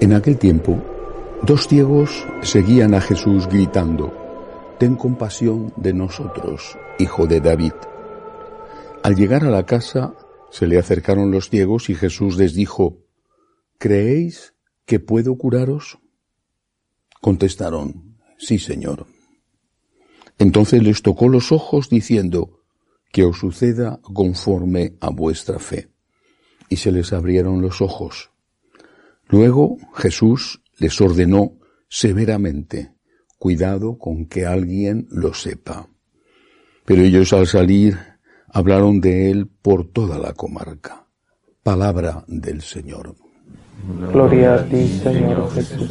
En aquel tiempo, dos ciegos seguían a Jesús gritando, Ten compasión de nosotros, hijo de David. Al llegar a la casa, se le acercaron los ciegos y Jesús les dijo, ¿Creéis que puedo curaros? Contestaron, Sí, Señor. Entonces les tocó los ojos diciendo, Que os suceda conforme a vuestra fe. Y se les abrieron los ojos. Luego Jesús les ordenó severamente, cuidado con que alguien lo sepa. Pero ellos al salir hablaron de él por toda la comarca. Palabra del Señor. Gloria a ti, Señor Jesús.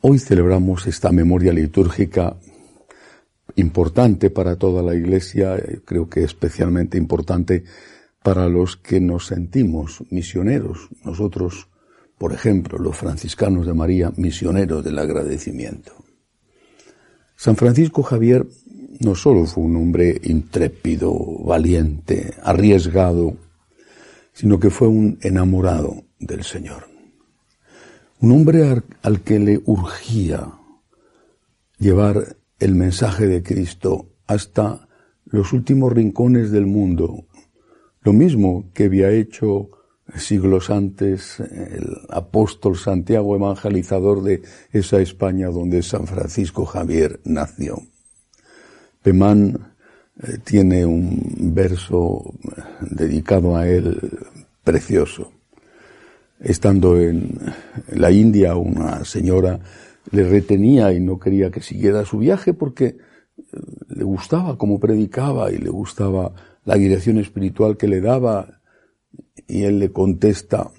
Hoy celebramos esta memoria litúrgica importante para toda la Iglesia, creo que especialmente importante para los que nos sentimos misioneros. Nosotros por ejemplo, los franciscanos de María, misioneros del agradecimiento. San Francisco Javier no solo fue un hombre intrépido, valiente, arriesgado, sino que fue un enamorado del Señor. Un hombre al que le urgía llevar el mensaje de Cristo hasta los últimos rincones del mundo, lo mismo que había hecho siglos antes, el apóstol Santiago evangelizador de esa España donde San Francisco Javier nació. Pemán eh, tiene un verso dedicado a él precioso. Estando en la India, una señora le retenía y no quería que siguiera su viaje porque eh, le gustaba cómo predicaba y le gustaba la dirección espiritual que le daba y él le contesta,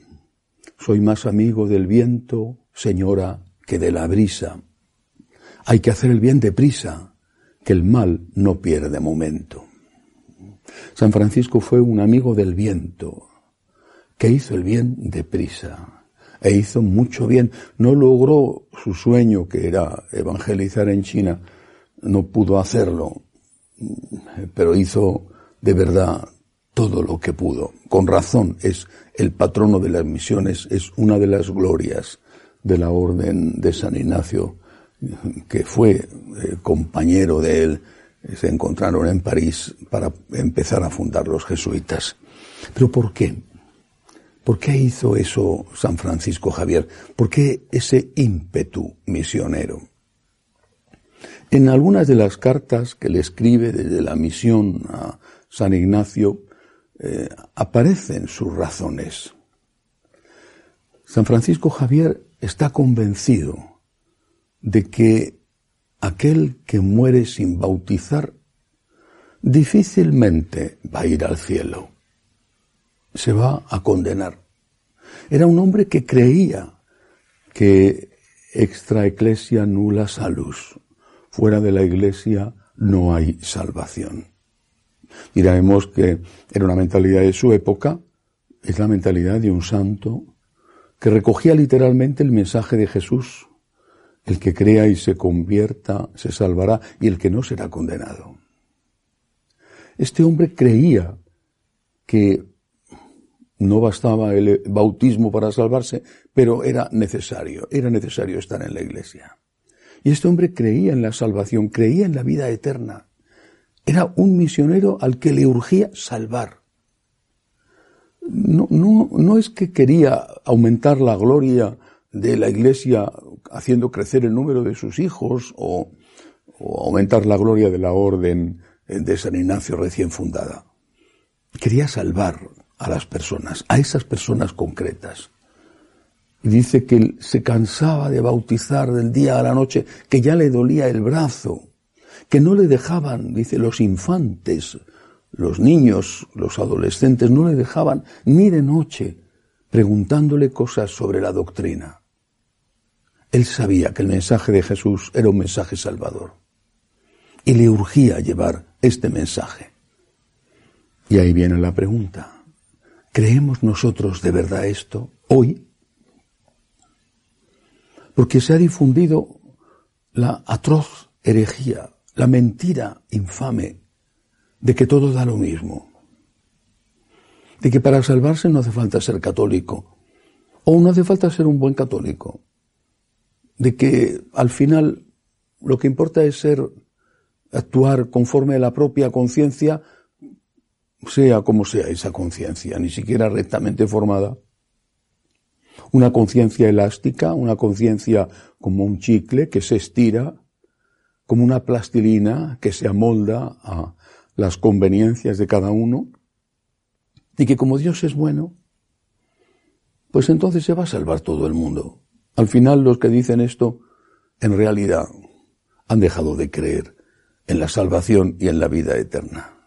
soy más amigo del viento, señora, que de la brisa. Hay que hacer el bien deprisa, que el mal no pierde momento. San Francisco fue un amigo del viento, que hizo el bien deprisa, e hizo mucho bien. No logró su sueño, que era evangelizar en China, no pudo hacerlo, pero hizo de verdad todo lo que pudo. Con razón es el patrono de las misiones, es una de las glorias de la orden de San Ignacio, que fue eh, compañero de él, se encontraron en París para empezar a fundar los jesuitas. Pero ¿por qué? ¿Por qué hizo eso San Francisco Javier? ¿Por qué ese ímpetu misionero? En algunas de las cartas que le escribe desde la misión a San Ignacio, eh, aparecen sus razones. San Francisco Javier está convencido de que aquel que muere sin bautizar difícilmente va a ir al cielo, se va a condenar. Era un hombre que creía que extra eclesia nula salus, fuera de la iglesia no hay salvación. Diremos que era una mentalidad de su época, es la mentalidad de un santo que recogía literalmente el mensaje de Jesús. El que crea y se convierta se salvará y el que no será condenado. Este hombre creía que no bastaba el bautismo para salvarse, pero era necesario, era necesario estar en la iglesia. Y este hombre creía en la salvación, creía en la vida eterna. Era un misionero al que le urgía salvar. No, no, no es que quería aumentar la gloria de la iglesia haciendo crecer el número de sus hijos o, o aumentar la gloria de la orden de San Ignacio recién fundada. Quería salvar a las personas, a esas personas concretas. Y dice que se cansaba de bautizar del día a la noche, que ya le dolía el brazo, que no le dejaban, dice, los infantes los niños, los adolescentes no le dejaban ni de noche preguntándole cosas sobre la doctrina. Él sabía que el mensaje de Jesús era un mensaje salvador y le urgía llevar este mensaje. Y ahí viene la pregunta. ¿Creemos nosotros de verdad esto hoy? Porque se ha difundido la atroz herejía, la mentira infame de que todo da lo mismo. De que para salvarse no hace falta ser católico. O no hace falta ser un buen católico. De que al final lo que importa es ser, actuar conforme a la propia conciencia, sea como sea esa conciencia, ni siquiera rectamente formada. Una conciencia elástica, una conciencia como un chicle que se estira, como una plastilina que se amolda a las conveniencias de cada uno, y que como Dios es bueno, pues entonces se va a salvar todo el mundo. Al final los que dicen esto, en realidad, han dejado de creer en la salvación y en la vida eterna.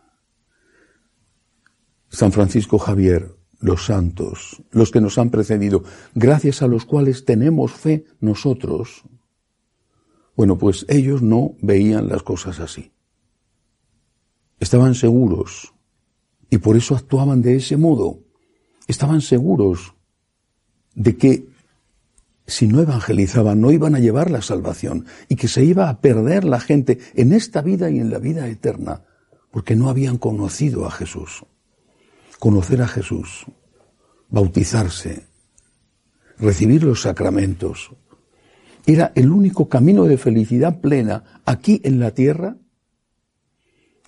San Francisco Javier, los santos, los que nos han precedido, gracias a los cuales tenemos fe nosotros, bueno, pues ellos no veían las cosas así. Estaban seguros y por eso actuaban de ese modo. Estaban seguros de que si no evangelizaban no iban a llevar la salvación y que se iba a perder la gente en esta vida y en la vida eterna porque no habían conocido a Jesús. Conocer a Jesús, bautizarse, recibir los sacramentos, era el único camino de felicidad plena aquí en la tierra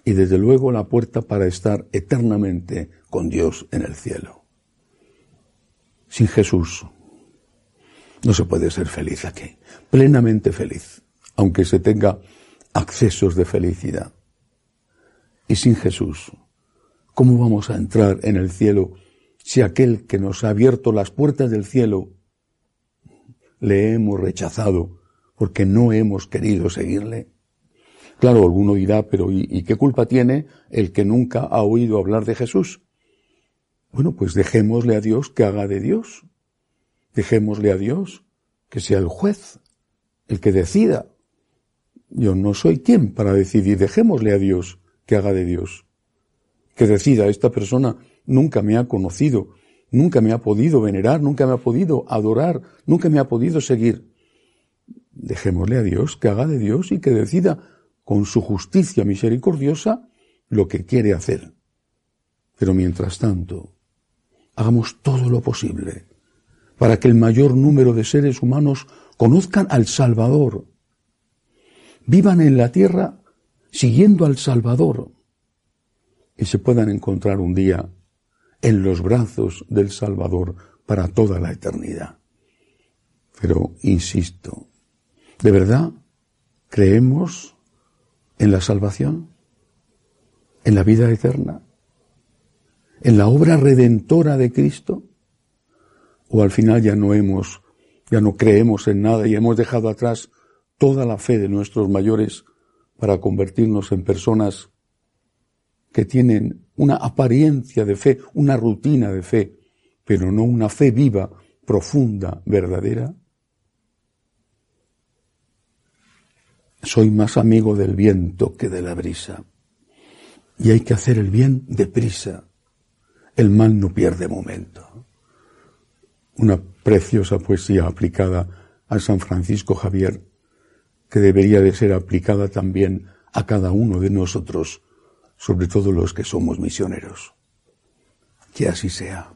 y desde luego la puerta para estar eternamente con Dios en el cielo. Sin Jesús no se puede ser feliz aquí, plenamente feliz, aunque se tenga accesos de felicidad. Y sin Jesús, ¿cómo vamos a entrar en el cielo si aquel que nos ha abierto las puertas del cielo le hemos rechazado porque no hemos querido seguirle? Claro, alguno dirá, pero ¿y, qué culpa tiene el que nunca ha oído hablar de Jesús? Bueno, pues dejémosle a Dios que haga de Dios. Dejémosle a Dios que sea el juez, el que decida. Yo no soy quien para decidir. Dejémosle a Dios que haga de Dios. Que decida, esta persona nunca me ha conocido, nunca me ha podido venerar, nunca me ha podido adorar, nunca me ha podido seguir. Dejémosle a Dios que haga de Dios y que decida con su justicia misericordiosa lo que quiere hacer. Pero mientras tanto, hagamos todo lo posible para que el mayor número de seres humanos conozcan al Salvador, vivan en la tierra siguiendo al Salvador y se puedan encontrar un día en los brazos del Salvador para toda la eternidad. Pero, insisto, ¿de verdad creemos en la salvación, en la vida eterna, en la obra redentora de Cristo, o al final ya no hemos, ya no creemos en nada y hemos dejado atrás toda la fe de nuestros mayores para convertirnos en personas que tienen una apariencia de fe, una rutina de fe, pero no una fe viva, profunda, verdadera. Soy más amigo del viento que de la brisa. Y hay que hacer el bien deprisa. El mal no pierde momento. Una preciosa poesía aplicada a San Francisco Javier, que debería de ser aplicada también a cada uno de nosotros, sobre todo los que somos misioneros. Que así sea.